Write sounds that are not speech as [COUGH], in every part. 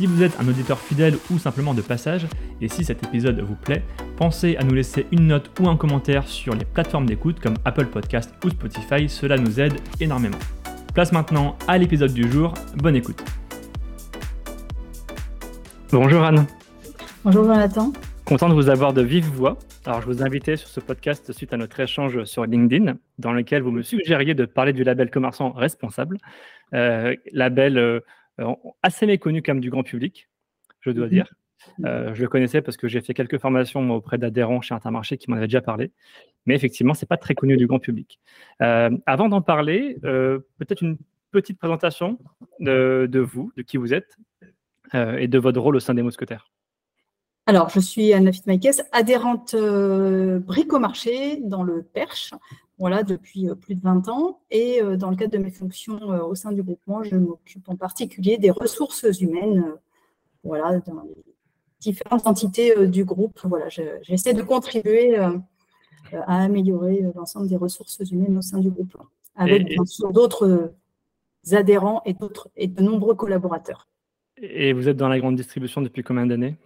Si vous êtes un auditeur fidèle ou simplement de passage, et si cet épisode vous plaît, pensez à nous laisser une note ou un commentaire sur les plateformes d'écoute comme Apple Podcast ou Spotify, cela nous aide énormément. Place maintenant à l'épisode du jour, bonne écoute. Bonjour Anne. Bonjour Jonathan. Content de vous avoir de vive voix. Alors je vous invitais sur ce podcast suite à notre échange sur LinkedIn, dans lequel vous me suggériez de parler du label commerçant responsable, euh, label euh, assez méconnu comme du grand public, je dois mhm. dire. Euh, je le connaissais parce que j'ai fait quelques formations auprès d'adhérents chez Intermarché qui m'en avaient déjà parlé. Mais effectivement, ce n'est pas très connu du grand public. Euh, avant d'en parler, peut-être une petite présentation de, vous, de qui vous êtes et de votre rôle au sein des mousquetaires. Alors, je suis Anna Fitmaïkes, adhérente brico-marché dans le Perche voilà, depuis euh, plus de 20 ans. Et euh, dans le cadre de mes fonctions euh, au sein du groupement, je m'occupe en particulier des ressources humaines voilà, dans les différentes entités du groupe. Voilà, j'essaie de contribuer à améliorer l'ensemble des ressources humaines au sein du groupe, avec bien sûr d'autres adhérents et, et de nombreux collaborateurs. Et vous êtes dans la grande distribution depuis combien d'années?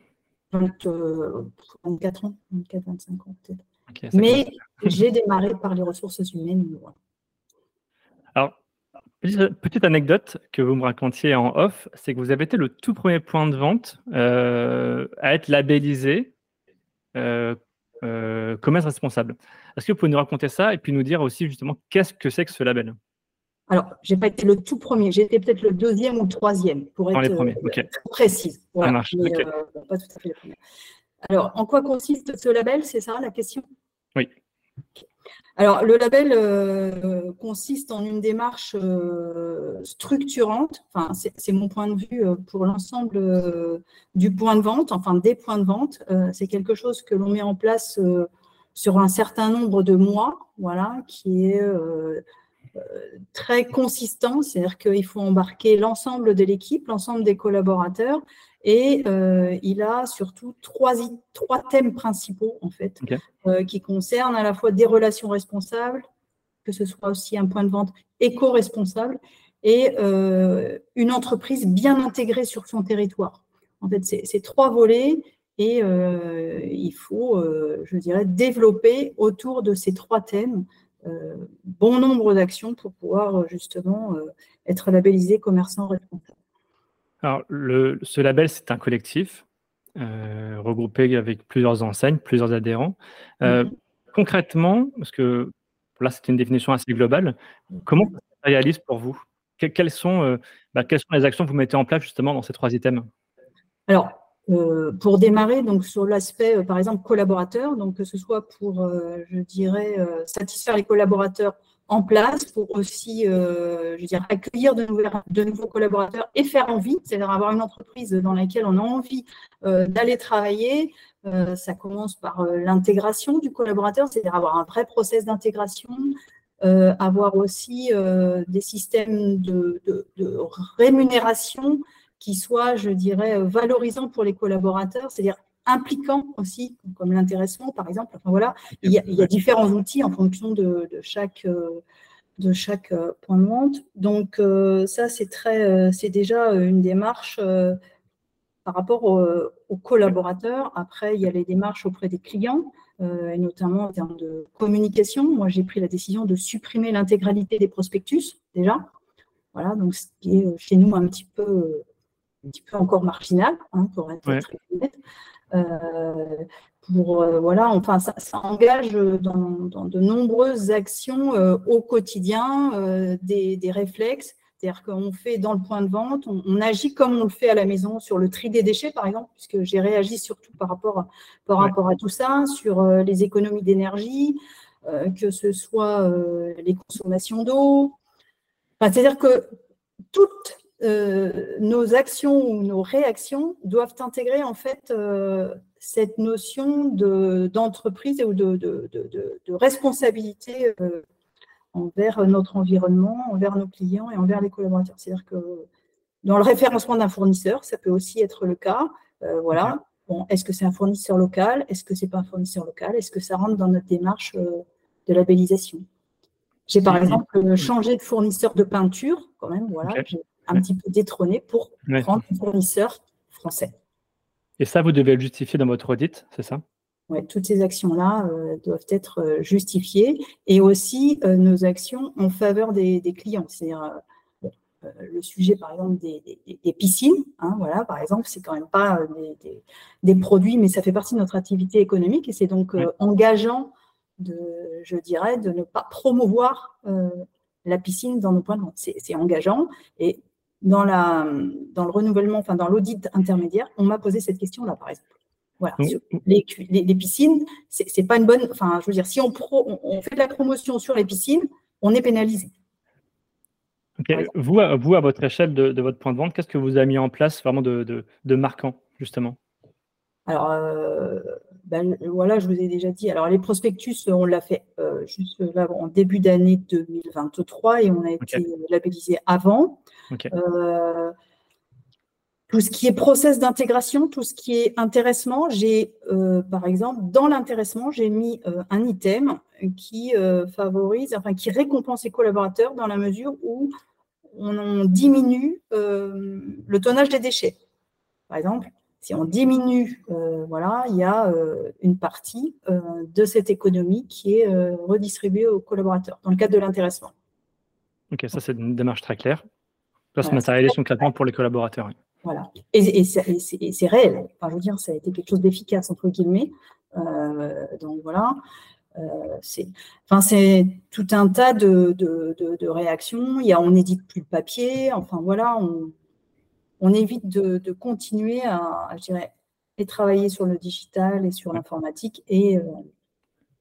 24 ans, 24-25 ans peut-être. Mais j'ai démarré par les ressources humaines. Alors, petite, anecdote que vous me racontiez en off, c'est que vous avez été le tout premier point de vente euh, à être labellisé euh, euh, commerce responsable. Est-ce que vous pouvez nous raconter ça et puis nous dire aussi justement qu'est-ce que c'est que ce label? Alors, je n'ai pas été le tout premier, j'ai été peut-être le deuxième ou le troisième, pour être précise. ça marche. pas tout à fait le premier. Alors, en quoi consiste ce label? C'est ça la question? Oui. Alors, le label euh, consiste en une démarche euh, structurante, c'est mon point de vue euh, pour l'ensemble du point de vente, enfin des points de vente. c'est quelque chose que l'on met en place sur un certain nombre de mois, voilà, qui est très consistant, c'est-à-dire qu'il faut embarquer l'ensemble de l'équipe, l'ensemble des collaborateurs, et euh, il a surtout trois, trois thèmes principaux, en fait, euh, qui concernent à la fois des relations responsables, que ce soit aussi un point de vente éco-responsable, et euh, une entreprise bien intégrée sur son territoire. En fait, c'est trois volets et il faut, je dirais, développer autour de ces trois thèmes bon nombre d'actions pour pouvoir justement être labellisé commerçant responsable. Alors, le, ce label, c'est un collectif euh, regroupé avec plusieurs enseignes, plusieurs adhérents. Euh, mhm. Concrètement, parce que là, c'est une définition assez globale, comment ça se réalise pour vous? Quelles sont, euh, bah, quelles sont les actions que vous mettez en place justement dans ces trois items? Alors, pour démarrer, donc sur l'aspect, par exemple, collaborateur, donc que ce soit pour, je dirais, satisfaire les collaborateurs en place pour aussi, euh, je veux dire, accueillir de, de, nouveaux collaborateurs et faire envie, c'est-à-dire avoir une entreprise dans laquelle on a envie euh, d'aller travailler. Euh, ça commence par l'intégration du collaborateur, c'est-à-dire avoir un vrai process d'intégration, avoir aussi des systèmes de, de, rémunération qui soient, je dirais, valorisants pour les collaborateurs, c'est-à-dire impliquant aussi, comme l'intéressement par exemple. Enfin, voilà, il y, a, différents outils en fonction de, chaque, de chaque euh, point de vente. Donc euh, ça, c'est très, euh, c'est déjà une démarche par rapport aux, collaborateurs. Après, il y a les démarches auprès des clients. et notamment en termes de communication. Moi, j'ai pris la décision de supprimer l'intégralité des prospectus, déjà. Voilà, donc ce qui est chez nous un petit peu, un petit peu encore marginal, hein, pour être très honnête. Euh, pour euh, voilà, enfin ça, engage dans, de nombreuses actions euh, au quotidien des, réflexes. C'est-à-dire qu'on fait dans le point de vente, on, agit comme on le fait à la maison sur le tri des déchets, par exemple, puisque j'ai réagi surtout par rapport, à, par rapport à tout ça, sur les économies d'énergie, que ce soit les consommations d'eau. c'est-à-dire que toute nos actions ou nos réactions doivent intégrer en fait cette notion d'entreprise ou de, de, de responsabilité envers notre environnement, envers nos clients et envers les collaborateurs. C'est-à-dire que dans le référencement d'un fournisseur, ça peut aussi être le cas. Euh, voilà. Bon, est-ce que c'est un fournisseur local? Est-ce que c'est pas un fournisseur local? Est-ce que ça rentre dans notre démarche euh, de labellisation? J'ai par exemple changé de fournisseur de peinture, quand même, voilà, un petit peu détrôné pour prendre un fournisseur français. Et ça, vous devez le justifier dans votre audit, c'est ça? Ouais, toutes ces actions-là euh, doivent être justifiées et aussi nos actions en faveur des, des clients. C'est-à-dire, euh, le sujet, par exemple, des, piscines. Hein, voilà, par exemple, c'est quand même pas euh, des, produits, mais ça fait partie de notre activité économique et c'est donc euh, engageant, de, je dirais, de ne pas promouvoir la piscine dans nos points de vente. C'est engageant et dans, la, dans le renouvellement, enfin dans l'audit intermédiaire, on m'a posé cette question-là, par exemple. Voilà, les, les, piscines, c'est pas une bonne. Enfin, je veux dire, si on, on fait de la promotion sur les piscines, on est pénalisé. Vous, à, vous, à votre échelle de, votre point de vente, qu'est-ce que vous avez mis en place vraiment de, marquant, justement? Alors, euh, ben, voilà, je vous ai déjà dit. Alors, les prospectus, on l'a fait euh, juste là, en début d'année 2023 et on a été labellisé avant. Euh, tout ce qui est process d'intégration, tout ce qui est intéressement, j'ai, par exemple, dans l'intéressement, j'ai mis un item qui favorise, enfin, qui récompense les collaborateurs dans la mesure où on diminue euh, le tonnage des déchets. Par exemple, si on diminue, euh, voilà, il y a euh, une partie de cette économie qui est redistribuée aux collaborateurs dans le cadre de l'intéressement. Ok, ça c'est une démarche très claire. Ça se matérialise concrètement pour les collaborateurs. Voilà. Et, c'est réel. Enfin, je veux dire, ça a été quelque chose d'efficace, entre guillemets. donc voilà. Euh, c'est enfin, tout un tas de, réactions. Il y a, on n'édite plus le papier. Enfin, voilà, on, évite de, continuer à, je dirais, et travailler sur le digital et sur l'informatique et, euh,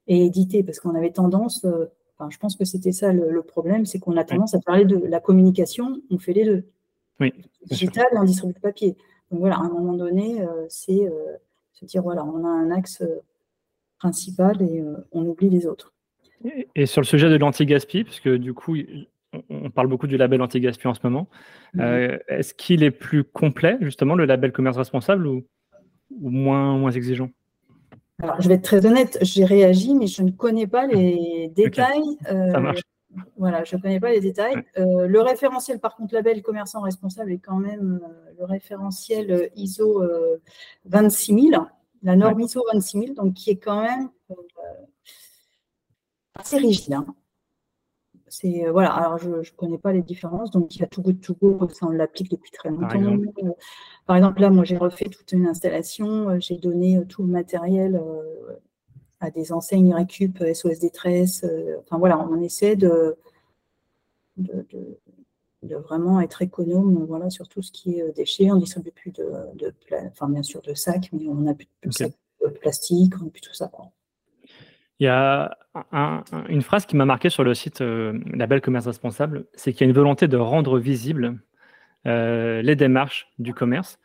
et éditer parce qu'on avait tendance, euh, enfin, je pense que c'était ça le, problème, c'est qu'on a tendance à parler de la communication, on fait les deux. Oui, digital et on distribue le papier. Donc voilà, à un moment donné, c'est se dire voilà, on a un axe principal et euh, on oublie les autres. Et sur le sujet de l'anti-gaspi, puisque du coup, on parle beaucoup du label anti-gaspi en ce moment, euh, est-ce qu'il est plus complet, justement, le label commerce responsable ou, moins, moins exigeant? Alors, je vais être très honnête, j'ai réagi, mais je ne connais pas les [LAUGHS] détails. Euh, Ça marche. Voilà, je ne connais pas les détails. le référentiel, par contre, label commerçant responsable est quand même le référentiel ISO 26000 la norme ISO 26000, donc qui est quand même euh, assez rigide. Hein. C'est euh, voilà. Alors je ne connais pas les différences. Donc il y a Too Good To Go, ça on l'applique depuis très longtemps. Par exemple. là, moi j'ai refait toute une installation, euh, j'ai donné tout le matériel à des enseignes Récup, SOS détresse. enfin voilà, on essaie de, de, de vraiment être économe voilà, sur tout ce qui est euh, déchets. On ne distribue plus de, de, enfin, bien sûr de sacs, mais on n'a plus de plastique, on n'a plus tout ça. Il y a une phrase qui m'a marqué sur le site euh, Label Commerce Responsable, c'est qu'il y a une volonté de rendre visibles euh, les démarches du commerce.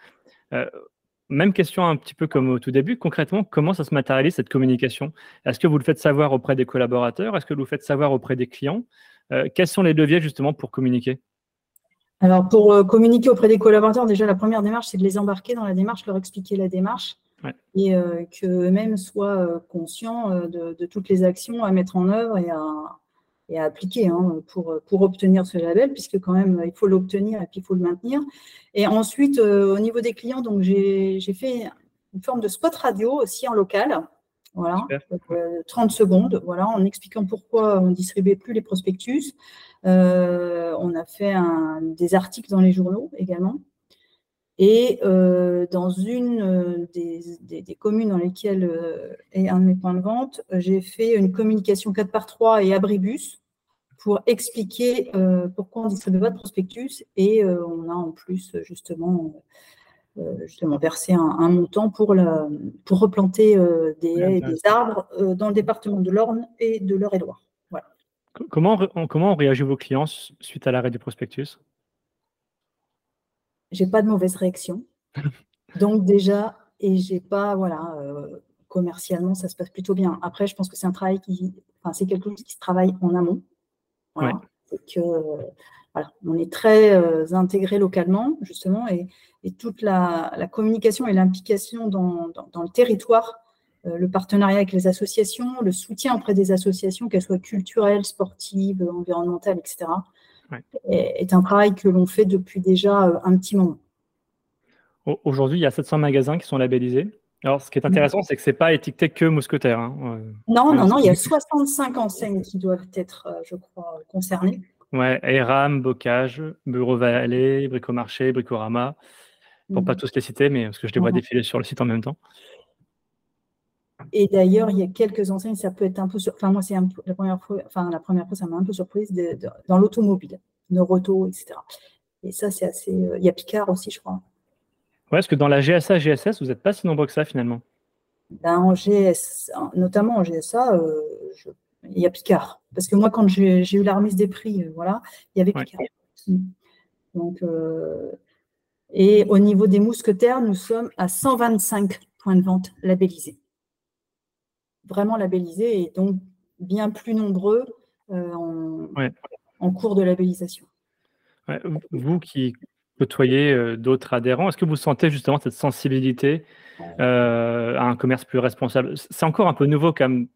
même question un petit peu comme au tout début, concrètement, comment ça se matérialise cette communication? Est-ce que vous le faites savoir auprès des collaborateurs? Est-ce que vous le faites savoir auprès des clients? Quels sont les leviers justement pour communiquer? Alors, pour euh, communiquer auprès des collaborateurs, déjà, la première démarche, c'est de les embarquer dans la démarche, leur expliquer la démarche et euh, qu'eux-mêmes soient euh, conscients de, toutes les actions à mettre en œuvre et à, appliquer hein, pour, pour obtenir ce label, puisque quand même, il faut l'obtenir et puis il faut le maintenir. Et ensuite, au niveau des clients, donc j'ai fait une forme de spot radio aussi en local. Voilà, 30 secondes, voilà, en expliquant pourquoi on ne distribuait plus les prospectus. Euh, on a fait des articles dans les journaux également. Et euh, dans une euh, des, communes dans lesquelles est un de mes points de vente, j'ai fait une communication 4 par 3 et abribus pour expliquer pourquoi on distribue pas de prospectus. Et on a en plus justement, justement versé un, montant pour, pour replanter des haies et des arbres dans le département de l'Orne et de l'Eure-et-Loire. Comment, comment ont réagi vos clients suite à l'arrêt du prospectus? J'ai pas de mauvaise réaction. Donc déjà, et j'ai pas, voilà, euh, commercialement, ça se passe plutôt bien. Après, je pense que c'est un travail qui, enfin, c'est quelque chose qui se travaille en amont. Voilà. Que, voilà, on est très euh, intégré localement, justement, et, et toute la, la, communication et l'implication dans, dans, dans, le territoire, euh, le partenariat avec les associations, le soutien auprès des associations, qu'elles soient culturelles, sportives, environnementales, etc., ouais. est, est, un travail que l'on fait depuis déjà un petit moment. Aujourd'hui, il y a 700 magasins qui sont labellisés. Alors, ce qui est intéressant, c'est que ce n'est pas étiqueté que mousquetaire. Hein. Non, non, non, il y a 65 enseignes qui doivent être, euh, je crois, concernées. Ouais, Eram, Bocage, Bureau Vallée, Bricomarché, Bricorama, pour ne pas mmh. tous les citer, mais parce que je les vois défiler sur le site en même temps. Et d'ailleurs, il y a quelques enseignes, ça peut être un peu sur... Enfin, moi, c'est la première fois, enfin, la première fois, ça m'a un peu surprise de, de, dans l'automobile, Neuroto, etc. Et ça, c'est assez. Euh, il y a Picard aussi, je crois. Ouais, est-ce que dans la GSA, GSS, vous n'êtes pas si nombreux que ça finalement ben, en GS, notamment en GSA, euh, je, il y a Picard. Parce que moi, quand j'ai eu la remise des prix, euh, voilà, il y avait Picard. Ouais. Donc, euh, et au niveau des mousquetaires, nous sommes à 125 points de vente labellisés. Vraiment labellisés et donc bien plus nombreux euh, en, ouais. en, cours de labellisation. Ouais, vous qui côtoyer euh, d'autres adhérents. Est-ce que vous sentez justement cette sensibilité euh, à un commerce plus responsable? C'est encore un peu nouveau comme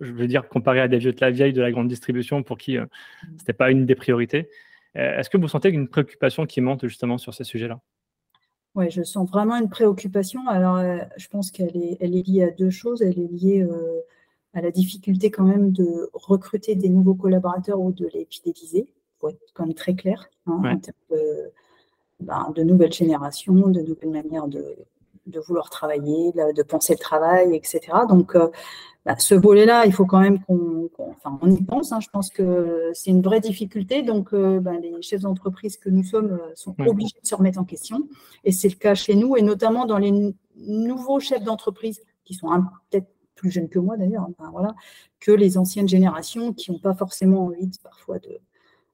je veux dire, comparé à des vieux de la vieille de la grande distribution pour qui euh, ce n'était pas une des priorités. Euh, Est-ce que vous sentez une préoccupation qui monte justement sur ces sujets-là? Oui, je sens vraiment une préoccupation. Alors, euh, je pense qu'elle est, elle est liée à deux choses. Elle est liée à la difficulté quand même de recruter des nouveaux collaborateurs ou de les fidéliser, pour être quand même très clair, hein, ouais. en termes de ben, de nouvelles générations, de nouvelles manières de, de vouloir travailler, de, penser le travail, etc. Donc, euh, ben, ce volet-là, il faut quand même qu'on, qu enfin, on y pense. Hein, je pense que c'est une vraie difficulté. Donc, euh, ben, les chefs d'entreprise que nous sommes euh, sont mmh. obligés de se remettre en question. Et c'est le cas chez nous, et notamment dans les nouveaux chefs d'entreprise qui sont peut-être plus jeunes que moi d'ailleurs, enfin, voilà, que les anciennes générations qui n'ont pas forcément envie de, parfois de,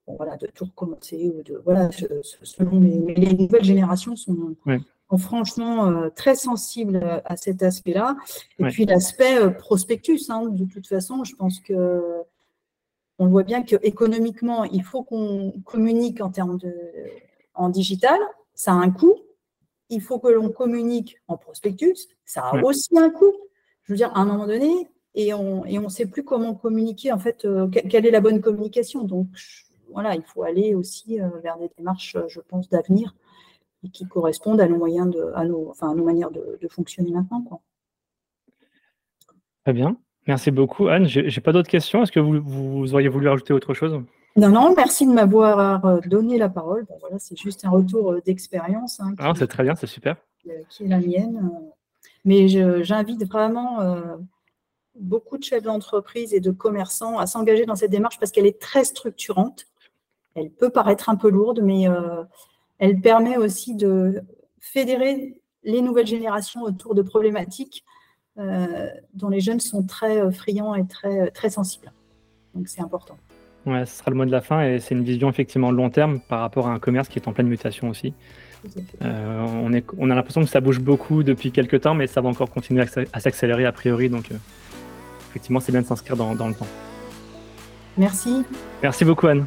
voilà, de tout recommencer. Ou de, voilà, selon les, mais les nouvelles générations sont. Sont franchement euh, très sensibles à cet aspect-là. Et ouais. puis l'aspect euh, prospectus, hein, de toute façon, je pense que on voit bien qu'économiquement, il faut qu'on communique en termes de en digital, ça a un coût. Il faut que l'on communique en prospectus, ça a ouais. aussi un coût. Je veux dire, à un moment donné, et on et on sait plus comment communiquer en fait euh, quelle est la bonne communication donc voilà, il faut aller aussi euh, vers des démarches, euh, je pense, d'avenir et qui correspondent à nos moyens de, à nos, enfin, à nos manières de, de fonctionner maintenant. Quoi. Très bien. Merci beaucoup, Anne. Je n'ai pas d'autres questions. Est-ce que vous, vous, auriez voulu rajouter autre chose? Non, non, merci de m'avoir euh, donné la parole. Bon, voilà, c'est juste un retour d'expérience. Hein, ah, c'est très bien, c'est super. Qui est la mienne. Mais j'invite vraiment euh, beaucoup de chefs d'entreprise et de commerçants à s'engager dans cette démarche parce qu'elle est très structurante. Elle peut paraître un peu lourde, mais euh, elle permet aussi de fédérer les nouvelles générations autour de problématiques euh, dont les jeunes sont très euh, friands et très, très sensibles. Donc c'est important. Ouais, ce sera le mot de la fin et c'est une vision effectivement long terme par rapport à un commerce qui est en pleine mutation aussi. Euh, on, est, on, a l'impression que ça bouge beaucoup depuis quelques temps, mais ça va encore continuer à, à s'accélérer a priori. Donc, euh, effectivement, c'est bien de s'inscrire dans, dans, le temps. Merci. Merci beaucoup, Anne.